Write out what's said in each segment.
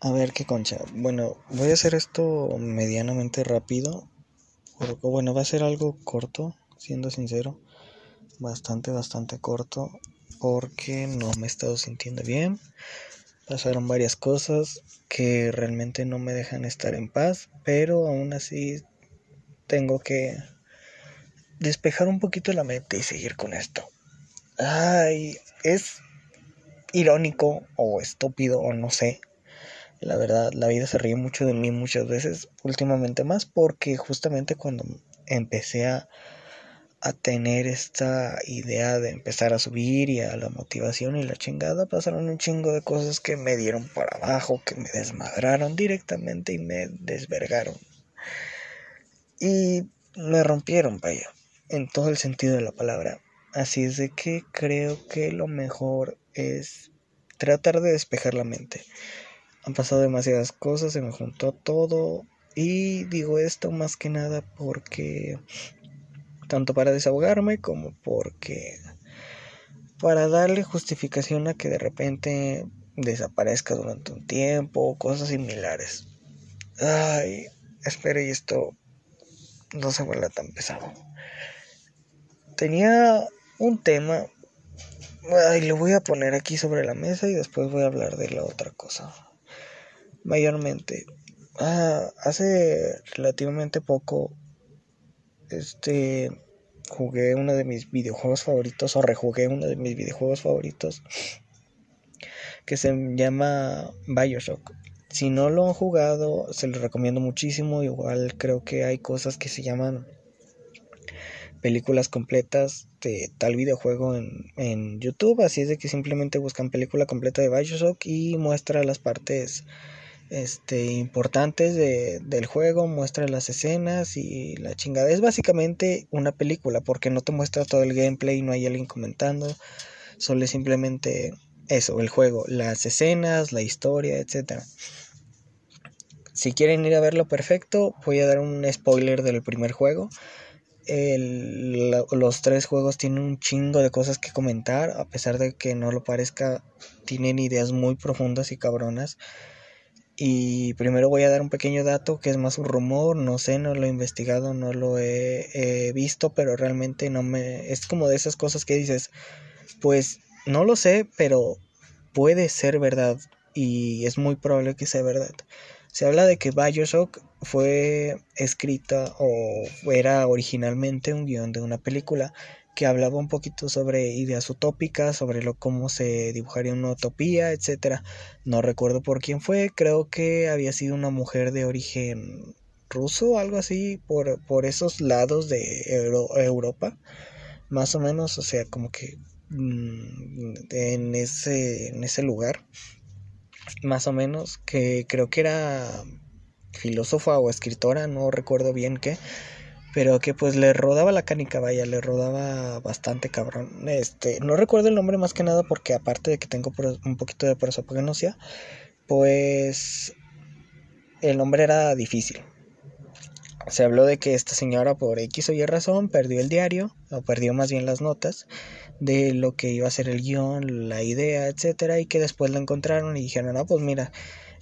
A ver qué concha. Bueno, voy a hacer esto medianamente rápido. Porque, bueno, va a ser algo corto, siendo sincero. Bastante, bastante corto. Porque no me he estado sintiendo bien. Pasaron varias cosas que realmente no me dejan estar en paz. Pero aún así tengo que despejar un poquito la mente y seguir con esto. Ay, es irónico o estúpido o no sé la verdad, la vida se ríe mucho de mí muchas veces, últimamente más, porque justamente cuando empecé a, a tener esta idea de empezar a subir y a la motivación y la chingada, pasaron un chingo de cosas que me dieron para abajo, que me desmadraron directamente y me desvergaron. Y me rompieron, vaya, en todo el sentido de la palabra. Así es de que creo que lo mejor es tratar de despejar la mente. Han pasado demasiadas cosas, se me juntó todo. Y digo esto más que nada porque, tanto para desahogarme como porque, para darle justificación a que de repente desaparezca durante un tiempo, cosas similares. Ay, espero y esto no se vuelva tan pesado. Tenía un tema, ay, lo voy a poner aquí sobre la mesa y después voy a hablar de la otra cosa mayormente. Ah, hace relativamente poco, este, jugué uno de mis videojuegos favoritos, o rejugué uno de mis videojuegos favoritos, que se llama Bioshock. Si no lo han jugado, se lo recomiendo muchísimo. Igual creo que hay cosas que se llaman películas completas de tal videojuego en, en YouTube. Así es de que simplemente buscan película completa de Bioshock y muestra las partes este, importantes de, del juego, muestra las escenas y la chingada. Es básicamente una película porque no te muestra todo el gameplay, no hay alguien comentando, solo es simplemente eso, el juego, las escenas, la historia, etc. Si quieren ir a verlo perfecto, voy a dar un spoiler del primer juego. los tres juegos tienen un chingo de cosas que comentar, a pesar de que no lo parezca, tienen ideas muy profundas y cabronas. Y primero voy a dar un pequeño dato que es más un rumor, no sé, no lo he investigado, no lo he, visto, pero realmente no me... Es como de esas cosas que dices, pues no lo sé, pero puede ser verdad y es muy probable que sea verdad. Se habla de que Bioshock fue escrita o era originalmente un guion de una película que hablaba un poquito sobre ideas utópicas, sobre lo cómo se dibujaría una utopía, etcétera. No recuerdo por quién fue, creo que había sido una mujer de origen ruso, algo así, por, por esos lados de Europa, más o menos, o sea, como que mm, en, ese, en ese lugar, más o menos, que creo que era filósofa o escritora, no recuerdo bien qué, pero que pues le rodaba la canica, vaya, le rodaba bastante cabrón. Este, no recuerdo el nombre más que nada porque aparte de que tengo un poquito de prosopagnosia, pues el nombre era difícil. Se habló de que esta señora por X o Y razón perdió el diario, o perdió más bien las notas de lo que iba a ser el guion, la idea, etcétera, y que después la encontraron y dijeron, no, pues mira,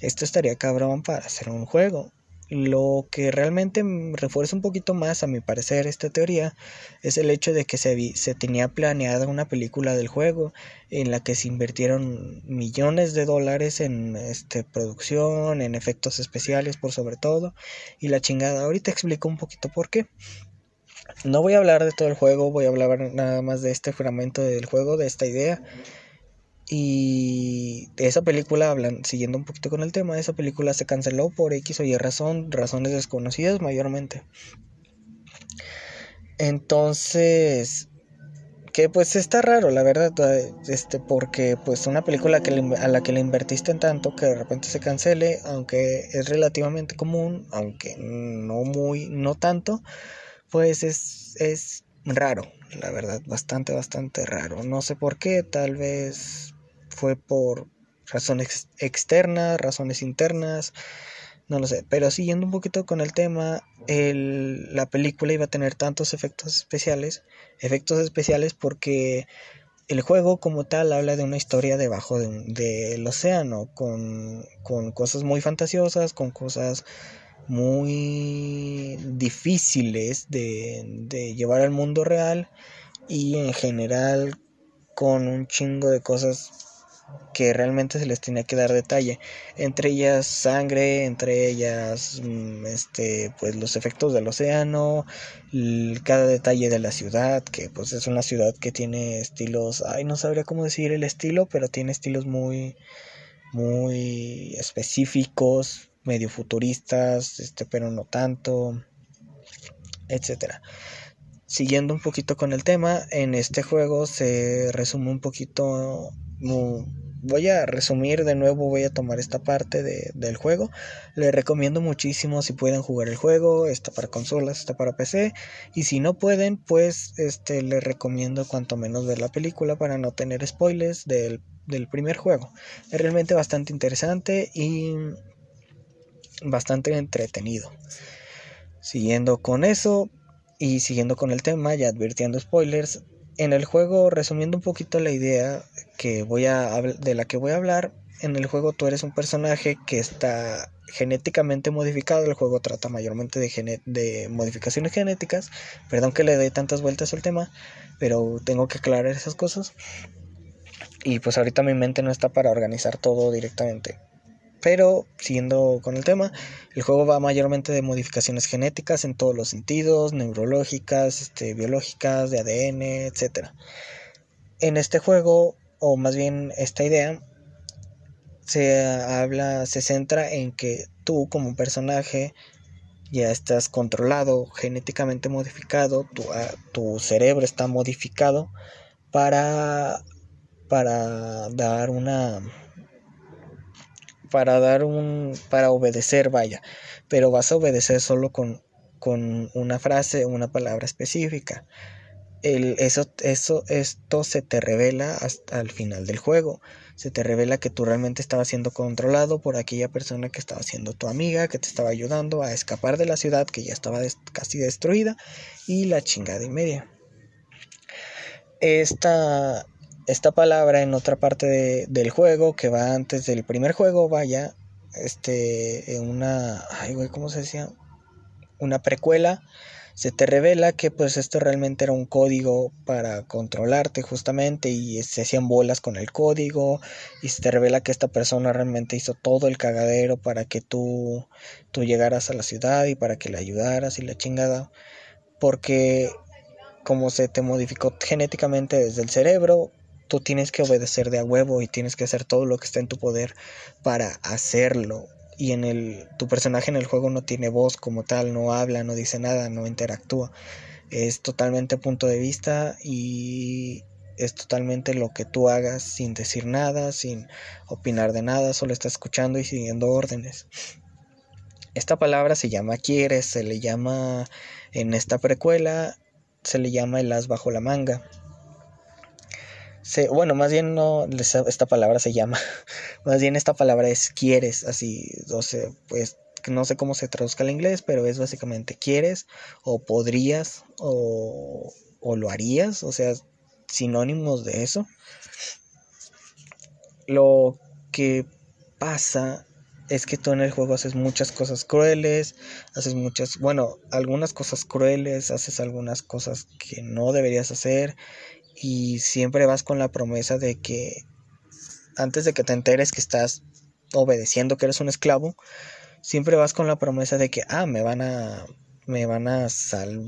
esto estaría cabrón para hacer un juego. Lo que realmente refuerza un poquito más, a mi parecer, esta teoría es el hecho de que se, se tenía planeada una película del juego en la que se invirtieron millones de dólares en este, producción, en efectos especiales por sobre todo, y la chingada. Ahorita explico un poquito por qué. No voy a hablar de todo el juego, voy a hablar nada más de este fragmento del juego, de esta idea. Y esa película, hablan, siguiendo un poquito con el tema, esa película se canceló por X o Y razón, razones desconocidas mayormente. Entonces, que pues está raro, la verdad, este, porque pues una película que a la que le invertiste en tanto que de repente se cancele, aunque es relativamente común, aunque no muy, no tanto, pues es, es raro, la verdad, bastante, bastante raro. No sé por qué, tal vez fue por razones externas, razones internas, no lo sé. Pero siguiendo un poquito con el tema, la película iba a tener tantos efectos especiales, efectos especiales porque el juego como tal habla de una historia debajo del océano, con, con cosas muy fantasiosas, con cosas muy difíciles de, de llevar al mundo real y en general con un chingo de cosas que realmente se les tenía que dar detalle. Entre ellas sangre entre ellas mm, este pues los efectos del océano cada detalle de la ciudad que pues es una ciudad que tiene estilos ay no sabría cómo decir el estilo pero tiene estilos muy muy específicos medio futuristas este pero no tanto etcétera. Siguiendo un poquito con el tema en este juego se resume un poquito voy a resumir de nuevo, voy a tomar esta parte del juego. Les recomiendo muchísimo si pueden jugar el juego, está para consolas, está para PC. Y si no pueden, pues este les recomiendo cuanto menos ver la película para no tener spoilers del, del primer juego. Es realmente bastante interesante y bastante entretenido. Siguiendo con eso y siguiendo con el tema, ya advirtiendo spoilers, en el juego, resumiendo un poquito la idea que voy a de la que voy a hablar, en el juego tú eres un personaje que está genéticamente modificado. El juego trata mayormente de, de modificaciones genéticas. Perdón que le dé tantas vueltas al tema, pero tengo que aclarar esas cosas. Y pues ahorita mi mente no está para organizar todo directamente. Pero siguiendo con el tema, el juego va mayormente de modificaciones genéticas en todos los sentidos, neurológicas, este, biológicas, de ADN, etc. En este juego, o más bien esta idea, se habla, se centra en que tú como personaje ya estás controlado, genéticamente modificado, tu, ah, tu cerebro está modificado para, para dar una para dar un, para obedecer, vaya, pero vas a obedecer solo con, con una frase, una palabra específica. El, eso, eso, esto se te revela hasta el final del juego. Se te revela que tú realmente estabas siendo controlado por aquella persona que estaba siendo tu amiga, que te estaba ayudando a escapar de la ciudad que ya estaba casi destruida y la chingada y media. Esta, esta palabra en otra parte del juego que va antes del primer juego, vaya, este, en una, ay güey, ¿cómo se decía? Una precuela, se te revela que pues esto realmente era un código para controlarte justamente y se hacían bolas con el código y se te revela que esta persona realmente hizo todo el cagadero para que tú, tú llegaras a la ciudad y para que le ayudaras y la chingada, porque como se te modificó genéticamente desde el cerebro, tú tienes que obedecer de a huevo y tienes que hacer todo lo que está en tu poder para hacerlo. Y en el tu personaje en el juego no tiene voz como tal, no habla, no dice nada, no interactúa. Es totalmente punto de vista y es totalmente lo que tú hagas sin decir nada, sin opinar de nada, solo está escuchando y siguiendo órdenes. Esta palabra se llama quieres, se le llama en esta precuela, se le llama el as bajo la manga bueno, más bien no, esta palabra se llama, más bien esta palabra es quieres, así, o pues no sé cómo se traduzca al inglés, pero es básicamente quieres o podrías o, o lo harías, o sea, sinónimos de eso. Lo que pasa es que tú en el juego haces muchas cosas crueles, haces muchas, bueno, algunas cosas crueles, haces algunas cosas que no deberías hacer y siempre vas con la promesa de que antes de que te enteres que estás obedeciendo, que eres un esclavo, siempre vas con la promesa de que, ah, me van a, me van a,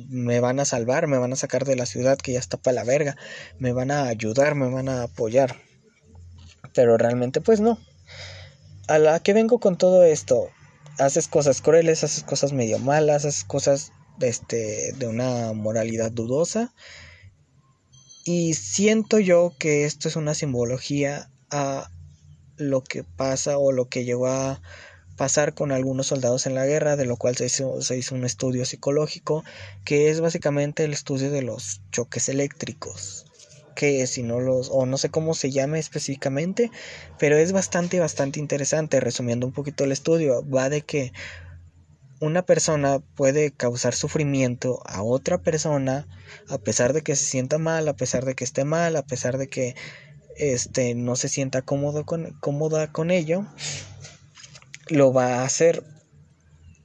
me van a salvar, me van a sacar de la ciudad que ya está para la verga, me van a ayudar, me van a apoyar. Pero realmente pues no. A la que vengo con todo esto, haces cosas crueles, haces cosas medio malas, haces cosas este, de una moralidad dudosa y siento yo que esto es una simbología a lo que pasa o lo que llegó a pasar con algunos soldados en la guerra, de lo cual se hizo, se hizo un estudio psicológico, que es básicamente el estudio de los choques eléctricos que si no los o no sé cómo se llame específicamente, pero es bastante bastante interesante. Resumiendo un poquito el estudio, va de que una persona puede causar sufrimiento a otra persona a pesar de que se sienta mal, a pesar de que esté mal, a pesar de que este no se sienta cómodo con, cómoda con ello, lo va a hacer.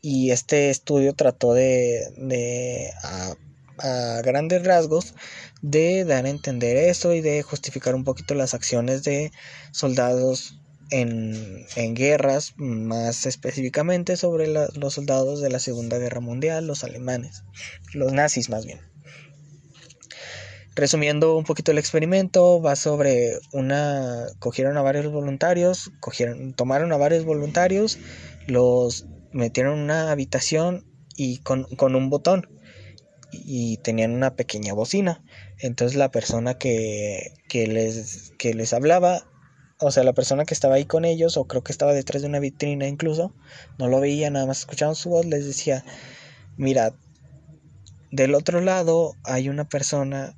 Y este estudio trató de, de a, a grandes rasgos de dar a entender eso y de justificar un poquito las acciones de soldados en, guerras, más específicamente sobre los soldados de la Segunda Guerra Mundial, los alemanes, los nazis más bien. Resumiendo un poquito el experimento, va sobre una... cogieron a varios voluntarios, cogieron, tomaron a varios voluntarios, los metieron en una habitación y con, con un botón y tenían una pequeña bocina. Entonces la persona que, que, les, que les hablaba o sea, la persona que estaba ahí con ellos, o creo que estaba detrás de una vitrina incluso, no lo veía, nada más escuchaban su voz, les decía, mira, del otro lado hay una persona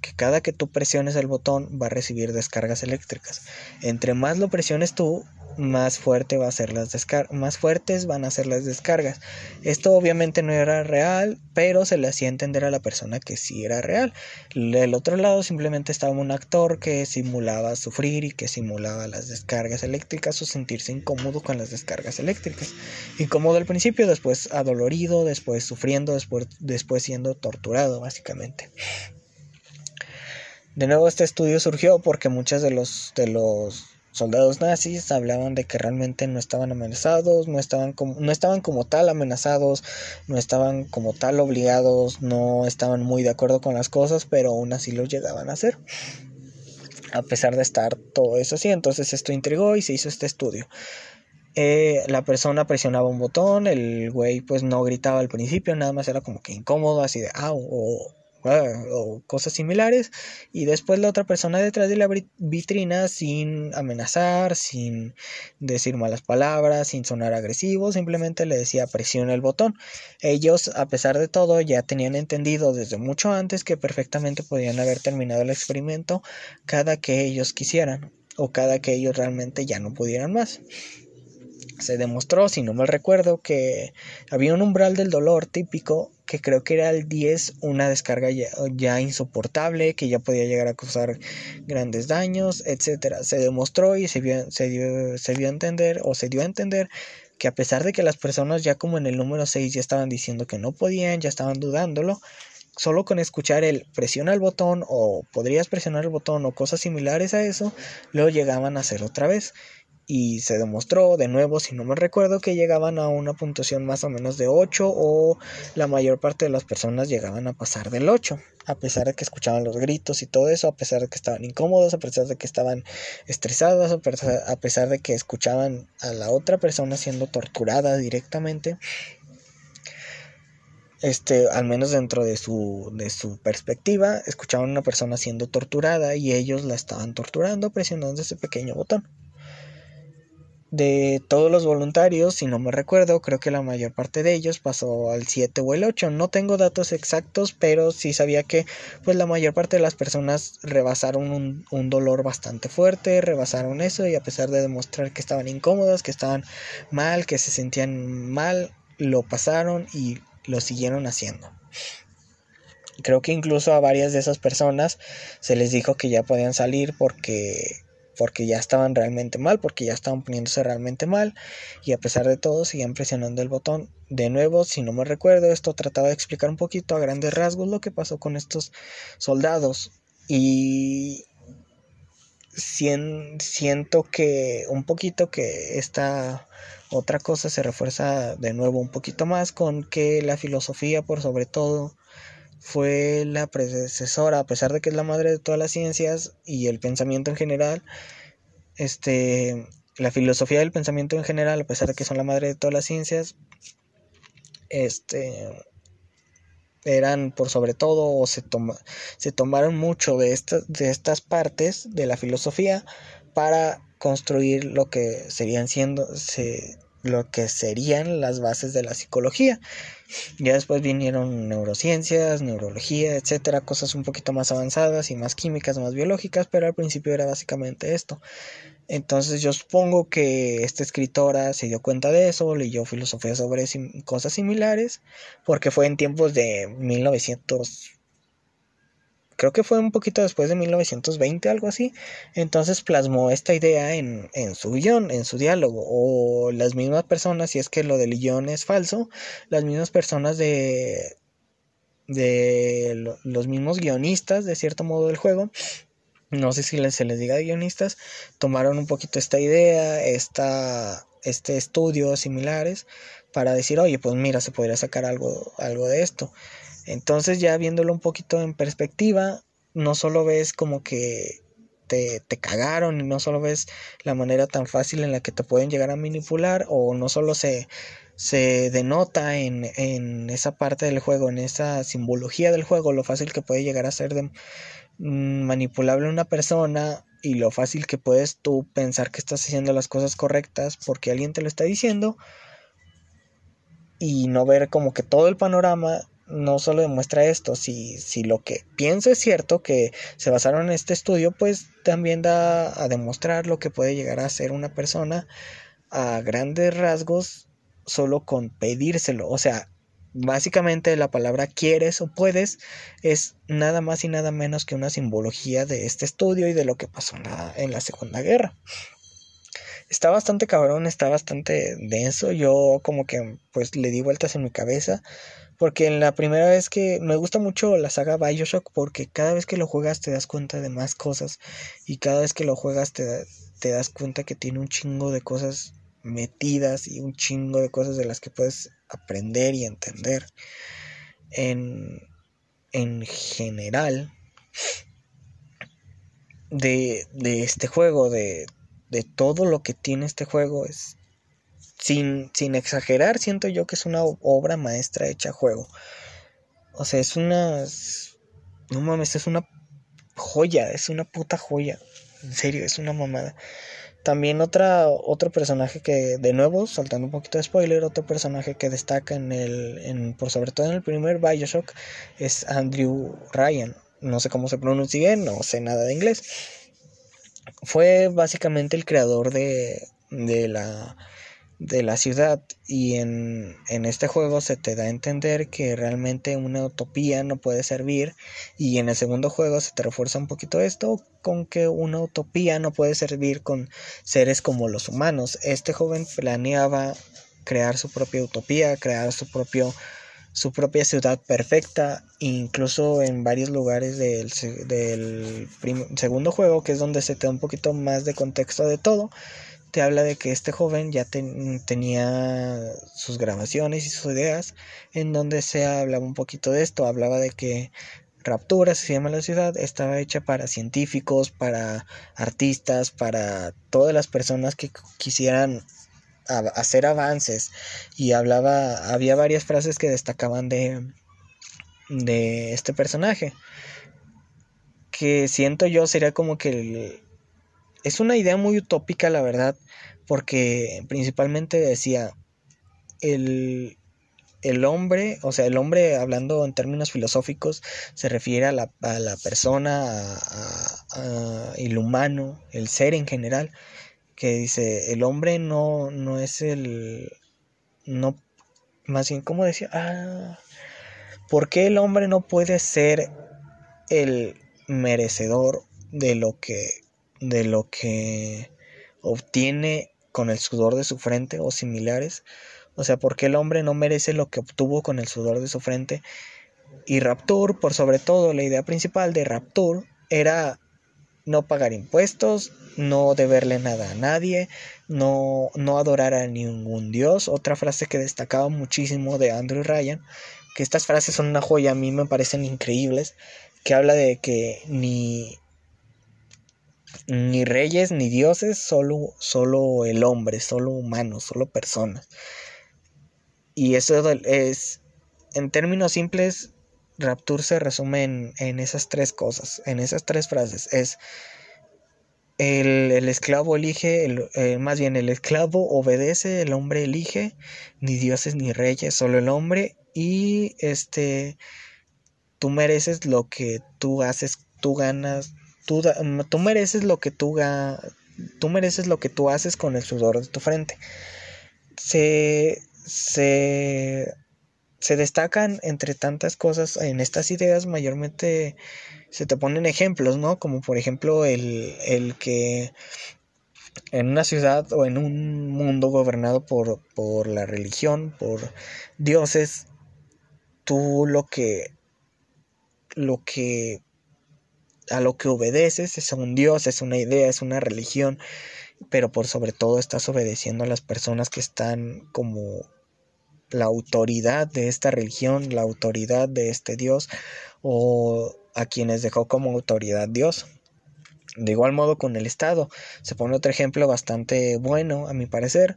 que cada que tú presiones el botón va a recibir descargas eléctricas. Entre más lo presiones tú, más fuerte va a ser las más fuertes van a ser las descargas. Esto obviamente no era real, pero se le hacía entender a la persona que sí era real. Del otro lado simplemente estaba un actor que simulaba sufrir y que simulaba las descargas eléctricas o sentirse incómodo con las descargas eléctricas. Incómodo al principio, después adolorido, después sufriendo, después, después siendo torturado básicamente. De nuevo este estudio surgió porque muchos de los de los soldados nazis hablaban de que realmente no estaban amenazados, no estaban como, no estaban como tal amenazados, no estaban como tal obligados, no estaban muy de acuerdo con las cosas, pero aún así lo llegaban a hacer. A pesar de estar todo eso así, entonces esto intrigó y se hizo este estudio. Eh, la persona presionaba un botón, el güey pues no gritaba al principio, nada más era como que incómodo, así de ah, o o cosas similares y después la otra persona detrás de la vitrina sin amenazar, sin decir malas palabras, sin sonar agresivo, simplemente le decía presiona el botón. Ellos a pesar de todo ya tenían entendido desde mucho antes que perfectamente podían haber terminado el experimento cada que ellos quisieran o cada que ellos realmente ya no pudieran más se demostró, si no mal recuerdo, que había un umbral del dolor típico que creo que era el 10, una descarga ya, insoportable, que ya podía llegar a causar grandes daños, etcétera. Se demostró y se vio, dio, se vio a entender o se dio a entender que a pesar de que las personas ya como en el número 6 ya estaban diciendo que no podían, ya estaban dudándolo, solo con escuchar el presiona el botón o podrías presionar el botón o cosas similares a eso, lo llegaban a hacer otra vez y se demostró de nuevo, si no me recuerdo, que llegaban a una puntuación más o menos de 8 o la mayor parte de las personas llegaban a pasar del 8, a pesar de que escuchaban los gritos y todo eso, a pesar de que estaban incómodos, a pesar de que estaban estresados, a pesar de que escuchaban a la otra persona siendo torturada directamente. Este, al menos dentro de su, de su perspectiva, escuchaban a una persona siendo torturada y ellos la estaban torturando presionando ese pequeño botón de todos los voluntarios, si no me recuerdo, creo que la mayor parte de ellos pasó al 7 o el 8. No tengo datos exactos, pero sí sabía que pues la mayor parte de las personas rebasaron un, un, dolor bastante fuerte, rebasaron eso y a pesar de demostrar que estaban incómodas, que estaban mal, que se sentían mal, lo pasaron y lo siguieron haciendo. Creo que incluso a varias de esas personas se les dijo que ya podían salir porque porque ya estaban realmente mal, porque ya estaban poniéndose realmente mal y a pesar de todo siguen presionando el botón. De nuevo, si no me recuerdo, esto trataba de explicar un poquito a grandes rasgos lo que pasó con estos soldados y siento que un poquito que esta otra cosa se refuerza de nuevo un poquito más con que la filosofía por sobre todo fue la predecesora, a pesar de que es la madre de todas las ciencias y el pensamiento en general, este, la filosofía del pensamiento en general, a pesar de que son la madre de todas las ciencias, este, eran por sobre todo o se, se tomaron mucho de, estas de estas partes de la filosofía para construir lo que serían siendo, se, lo que serían las bases de la psicología. Ya después vinieron neurociencias, neurología, etcétera, cosas un poquito más avanzadas y más químicas, más biológicas, pero al principio era básicamente esto. Entonces yo supongo que esta escritora se dio cuenta de eso, leyó filosofía sobre cosas similares, porque fue en tiempos de 1900 creo que fue un poquito después de 1920, algo así. Entonces plasmó esta idea en, en, su guion, en su diálogo. O las mismas personas, si es que lo del guion es falso, las mismas personas de, de los mismos guionistas, de cierto modo, del juego. No sé si se les diga guionistas, tomaron un poquito esta idea, esta, este estudio similares, para decir, oye, pues mira, se podría sacar algo, algo de esto. Entonces ya viéndolo un poquito en perspectiva, no solo ves como que te, te, cagaron y no solo ves la manera tan fácil en la que te pueden llegar a manipular o no solo se, se denota en, en esa parte del juego, en esa simbología del juego, lo fácil que puede llegar a ser de, mm, manipulable una persona y lo fácil que puedes tú pensar que estás haciendo las cosas correctas porque alguien te lo está diciendo y no ver como que todo el panorama no solo demuestra esto, si, si lo que pienso es cierto, que se basaron en este estudio, pues también da a demostrar lo que puede llegar a ser una persona a grandes rasgos solo con pedírselo. O sea, básicamente la palabra quieres o puedes es nada más y nada menos que una simbología de este estudio y de lo que pasó en la, Segunda Guerra. Está bastante cabrón, está bastante denso. Yo como que pues le di vueltas en mi cabeza porque en la primera vez que me gusta mucho la saga Bioshock porque cada vez que lo juegas te das cuenta de más cosas y cada vez que lo juegas te, te das cuenta que tiene un chingo de cosas metidas y un chingo de cosas de las que puedes aprender y entender. En, en general de, de este juego, de, de todo lo que tiene este juego, es sin, sin exagerar, siento yo que es una obra maestra hecha juego. O sea, es una... No mames, es una joya, es una puta joya. En serio, es una mamada. También otra, otro personaje que, de nuevo, saltando un poquito de spoiler, otro personaje que destaca en el, en, por sobre todo en el primer Bioshock, es Andrew Ryan. No sé cómo se pronuncia no sé nada de inglés. Fue básicamente el creador de, de la de la ciudad y en, en, este juego se te da a entender que realmente una utopía no puede servir y en el segundo juego se te refuerza un poquito esto con que una utopía no puede servir con seres como los humanos. Este joven planeaba crear su propia utopía, crear su propio su propia ciudad perfecta, incluso en varios lugares del, del segundo juego, que es donde se te da un poquito más de contexto de todo, te habla de que este joven ya tenía sus grabaciones y sus ideas en donde se hablaba un poquito de esto, hablaba de que Raptura, se llama la ciudad, estaba hecha para científicos, para artistas, para todas las personas que quisieran hacer avances. Y hablaba, había varias frases que destacaban de, de este personaje que siento yo sería como que el, es una idea muy utópica, la verdad, porque principalmente decía, el, el hombre, o sea, el hombre hablando en términos filosóficos, se refiere a la, a la persona, a, el humano, el ser en general, que dice, el hombre no, no es el, no, más bien, ¿cómo decía? Ah, ¿por qué el hombre no puede ser el merecedor de lo que de lo que obtiene con el sudor de su frente o similares. O sea, ¿por qué el hombre no merece lo que obtuvo con el sudor de su frente? Y Rapture, por sobre todo, la idea principal de Rapture era no pagar impuestos, no deberle nada a nadie, no, no adorar a ningún dios. Otra frase que destacaba muchísimo de Andrew Ryan, que estas frases son una joya, a mí me parecen increíbles, que habla de que ni ni reyes ni dioses, solo, solo el hombre, solo humanos, solo personas. Y eso es, en términos simples, Rapture se resume en, en esas tres cosas, en esas tres frases. Es el, esclavo elige, el, eh, más bien el esclavo obedece, el hombre elige, ni dioses ni reyes, solo el hombre y este, tú mereces lo que tú haces, tú ganas, tú, tú mereces lo que tú, tú mereces lo que tú haces con el sudor de tu frente. Se, se, se destacan entre tantas cosas en estas ideas mayormente se te ponen ejemplos, ¿no? Como por ejemplo el, el que en una ciudad o en un mundo gobernado por, por la religión, por dioses, tú lo que lo que a lo que obedeces es a un dios, es una idea, es una religión, pero por sobre todo estás obedeciendo a las personas que están como la autoridad de esta religión, la autoridad de este dios o a quienes dejó como autoridad Dios. De igual modo con el Estado. Se pone otro ejemplo bastante bueno, a mi parecer,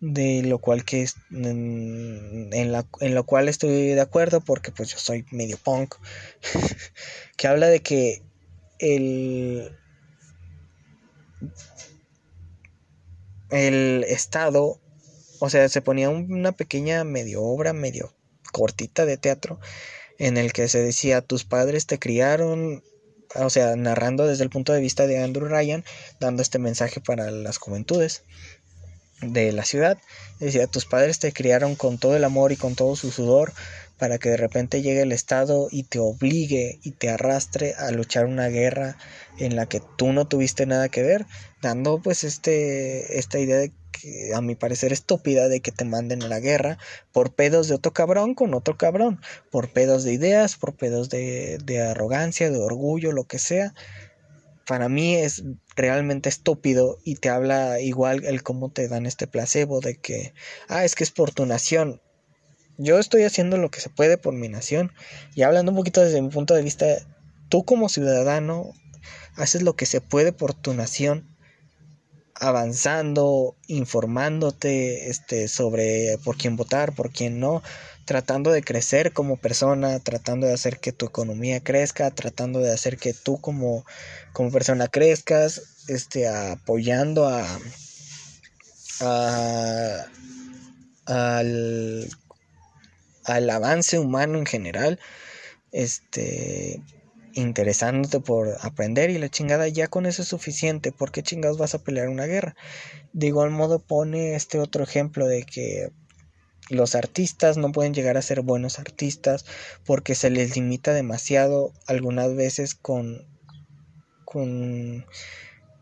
de lo cual que en, la, en lo cual estoy de acuerdo porque pues yo soy medio punk, que habla de que el, el Estado, o sea, se ponía una pequeña medio obra, medio cortita de teatro, en el que se decía tus padres te criaron, o sea, narrando desde el punto de vista de Andrew Ryan, dando este mensaje para las juventudes de la ciudad. Decía, tus padres te criaron con todo el amor y con todo su sudor para que de repente llegue el Estado y te obligue y te arrastre a luchar una guerra en la que tú no tuviste nada que ver, dando pues este, esta idea de que a mi parecer estúpida de que te manden a la guerra por pedos de otro cabrón con otro cabrón, por pedos de ideas, por pedos de, de arrogancia, de orgullo, lo que sea. Para mí es realmente estúpido y te habla igual el cómo te dan este placebo de que, ah, es que es por tu nación yo estoy haciendo lo que se puede por mi nación y hablando un poquito desde mi punto de vista, tú como ciudadano haces lo que se puede por tu nación, avanzando, informándote este, sobre por quién votar, por quién no, tratando de crecer como persona, tratando de hacer que tu economía crezca, tratando de hacer que tú como, como persona crezcas, este, apoyando a, al al avance humano en general, este, interesándote por aprender y la chingada, ya con eso es suficiente, ¿por qué chingados vas a pelear una guerra? De igual modo pone este otro ejemplo de que los artistas no pueden llegar a ser buenos artistas porque se les limita demasiado algunas veces con con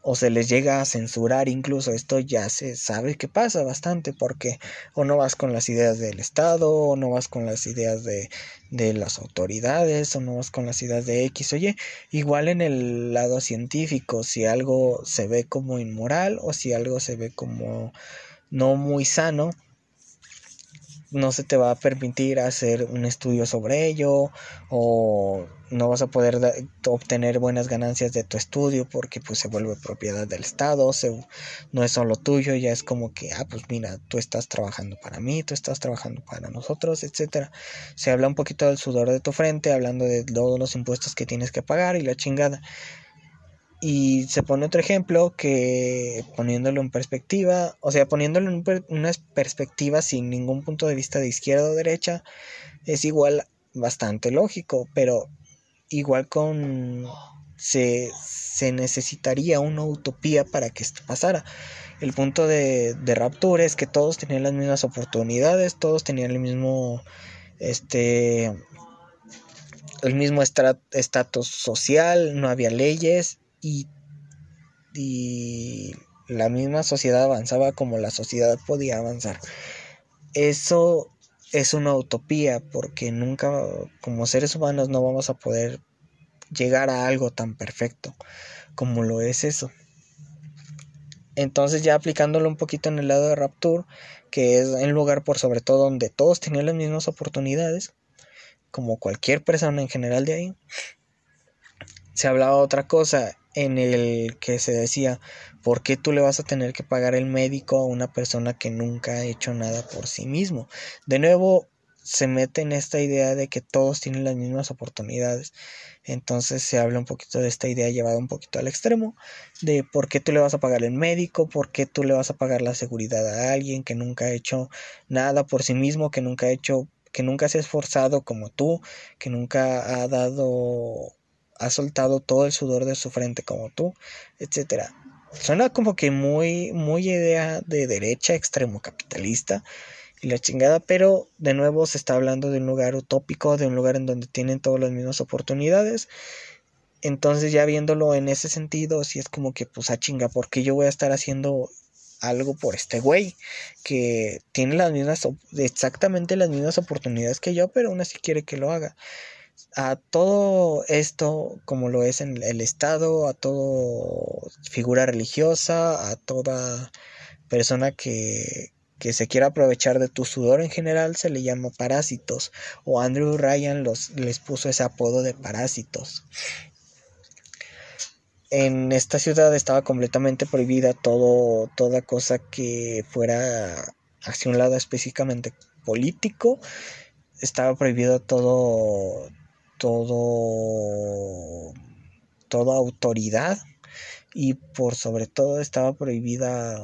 o se les llega a censurar incluso esto ya se sabe que pasa bastante porque o no vas con las ideas del Estado o no vas con las ideas de, de las autoridades o no vas con las ideas de X oye igual en el lado científico si algo se ve como inmoral o si algo se ve como no muy sano no se te va a permitir hacer un estudio sobre ello o no vas a poder obtener buenas ganancias de tu estudio porque pues se vuelve propiedad del Estado, no es solo tuyo, ya es como que, ah, pues mira, tú estás trabajando para mí, tú estás trabajando para nosotros, etcétera. Se habla un poquito del sudor de tu frente, hablando de todos los impuestos que tienes que pagar y la chingada. Y se pone otro ejemplo que poniéndolo en perspectiva, o sea, poniéndolo en una perspectiva sin ningún punto de vista de izquierda o derecha, es igual bastante lógico, pero igual con se, se necesitaría una utopía para que esto pasara. El punto de, de Rapture es que todos tenían las mismas oportunidades, todos tenían el mismo este el mismo estatus social, no había leyes y, la misma sociedad avanzaba como la sociedad podía avanzar. Eso es una utopía porque nunca como seres humanos no vamos a poder llegar a algo tan perfecto como lo es eso. Entonces ya aplicándolo un poquito en el lado de Rapture, que es un lugar por sobre todo donde todos tenían las mismas oportunidades, como cualquier persona en general de ahí, se hablaba otra cosa en el que se decía, ¿por qué tú le vas a tener que pagar el médico a una persona que nunca ha hecho nada por sí mismo? De nuevo, se mete en esta idea de que todos tienen las mismas oportunidades. Entonces se habla un poquito de esta idea llevada un poquito al extremo, de por qué tú le vas a pagar el médico, por qué tú le vas a pagar la seguridad a alguien que nunca ha hecho nada por sí mismo, que nunca ha hecho, que nunca se ha esforzado como tú, que nunca ha dado, ha soltado todo el sudor de su frente como tú, etcétera. Suena como que muy, muy idea de derecha, extremo capitalista, y la chingada, pero de nuevo se está hablando de un lugar utópico, de un lugar en donde tienen todas las mismas oportunidades. Entonces ya viéndolo en ese sentido, si es como que pues a ah, chinga, porque yo voy a estar haciendo algo por este güey que tiene las mismas exactamente las mismas oportunidades que yo, pero aún así quiere que lo haga. A todo esto, como lo es en el Estado, a toda figura religiosa, a toda persona que, que se quiera aprovechar de tu sudor en general se le llama parásitos o Andrew Ryan los, les puso ese apodo de parásitos. En esta ciudad estaba completamente prohibida todo, toda cosa que fuera hacia un lado específicamente político. Estaba prohibido todo, todo, toda autoridad y por sobre todo estaba prohibida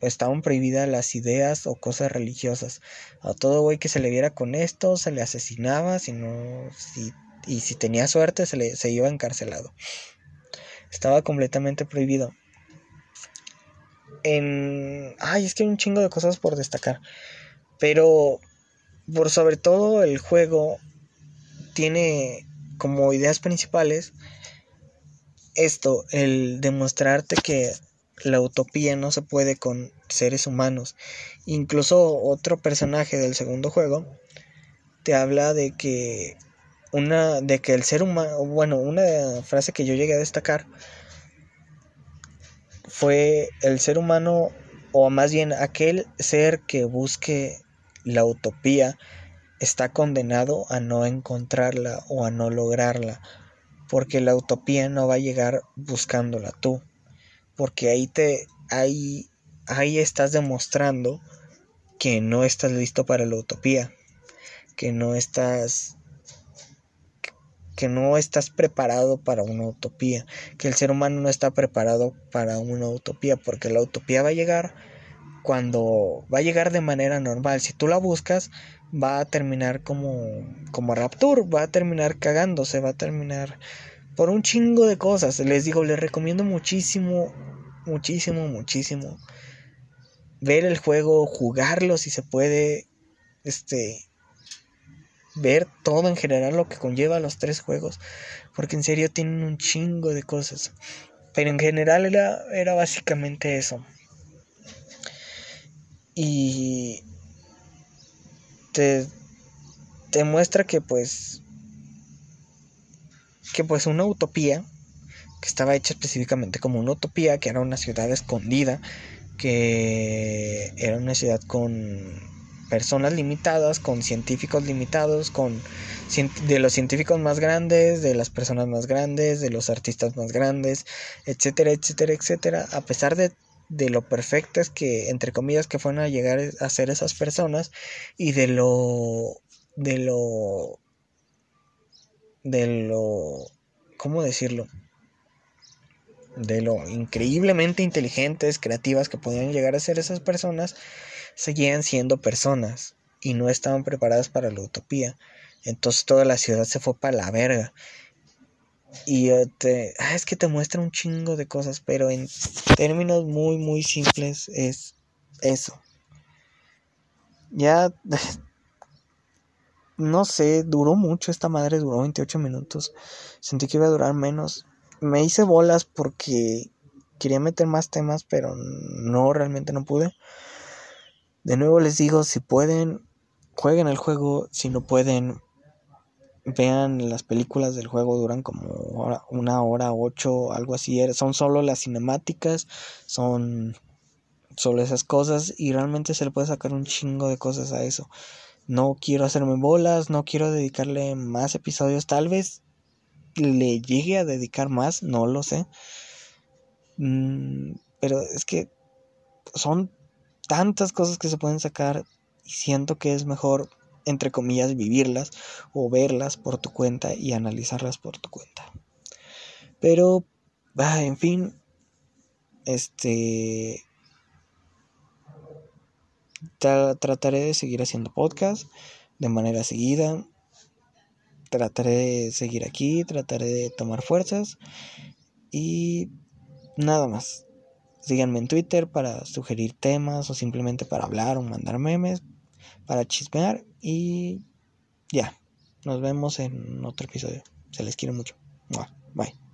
estaban prohibidas las ideas o cosas religiosas. A todo güey que se le viera con esto se le asesinaba, si no, si, y si tenía suerte se, le, se iba encarcelado. Estaba completamente prohibido. En... Ay, es que hay un chingo de cosas por destacar. Pero por sobre todo el juego tiene como ideas principales esto, el demostrarte que la utopía no se puede con seres humanos. Incluso otro personaje del segundo juego te habla de que una de que el ser humano, bueno, una frase que yo llegué a destacar fue el ser humano o más bien aquel ser que busque la utopía está condenado a no encontrarla o a no lograrla, porque la utopía no va a llegar buscándola tú porque ahí te ahí ahí estás demostrando que no estás listo para la utopía, que no estás que no estás preparado para una utopía, que el ser humano no está preparado para una utopía, porque la utopía va a llegar cuando va a llegar de manera normal. Si tú la buscas, va a terminar como como Rapture, va a terminar cagándose, va a terminar por un chingo de cosas. Les digo, les recomiendo muchísimo, muchísimo, muchísimo ver el juego, jugarlo si se puede, este, ver todo en general lo que conlleva los tres juegos, porque en serio tienen un chingo de cosas. Pero en general era, era básicamente eso. Y te, te muestra que pues que pues una utopía, que estaba hecha específicamente como una utopía, que era una ciudad escondida, que era una ciudad con personas limitadas, con científicos limitados, con de los científicos más grandes, de las personas más grandes, de los artistas más grandes, etcétera, etcétera, etcétera, a pesar de, de lo perfectas que, entre comillas, que fueron a llegar a ser esas personas y de lo, de lo de lo, ¿cómo decirlo? De lo increíblemente inteligentes, creativas que podían llegar a ser esas personas, seguían siendo personas y no estaban preparadas para la utopía. Entonces toda la ciudad se fue para la verga. Y te, ah, es que te muestra un chingo de cosas, pero en términos muy, muy simples es eso. Ya no sé, duró mucho esta madre, duró 28 minutos. Sentí que iba a durar menos. Me hice bolas porque quería meter más temas, pero no, realmente no pude. De nuevo les digo, si pueden, jueguen el juego. Si no pueden, vean las películas del juego, duran como una hora, ocho, algo así. Son solo las cinemáticas, son solo esas cosas y realmente se le puede sacar un chingo de cosas a eso. No quiero hacerme bolas, no quiero dedicarle más episodios, tal vez le llegue a dedicar más, no lo sé. Mm, pero es que son tantas cosas que se pueden sacar y siento que es mejor entre comillas, vivirlas o verlas por tu cuenta y analizarlas por tu cuenta. Pero, en fin, este... trataré de seguir haciendo podcast de manera seguida. Trataré de seguir aquí, trataré de tomar fuerzas y nada más. Síganme en Twitter para sugerir temas o simplemente para hablar o mandar memes, para chismear y ya. Nos vemos en otro episodio. Se les quiere mucho. Bye.